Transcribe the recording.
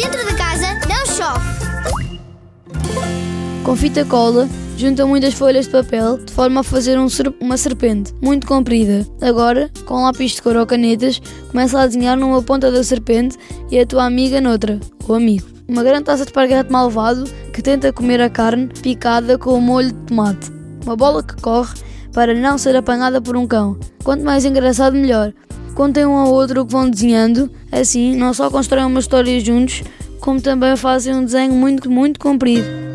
Dentro de casa não chove. Com fita cola, junta muitas folhas de papel de forma a fazer um uma serpente muito comprida. Agora, com lápis de cor ou canetas, começa a desenhar numa ponta da serpente e a tua amiga noutra, ou amigo. Uma grande taça de esparguete malvado que tenta comer a carne picada com o molho de tomate. Uma bola que corre para não ser apanhada por um cão. Quanto mais engraçado, melhor. Contem um ao outro o que vão desenhando, assim não só constroem uma história juntos, como também fazem um desenho muito, muito comprido.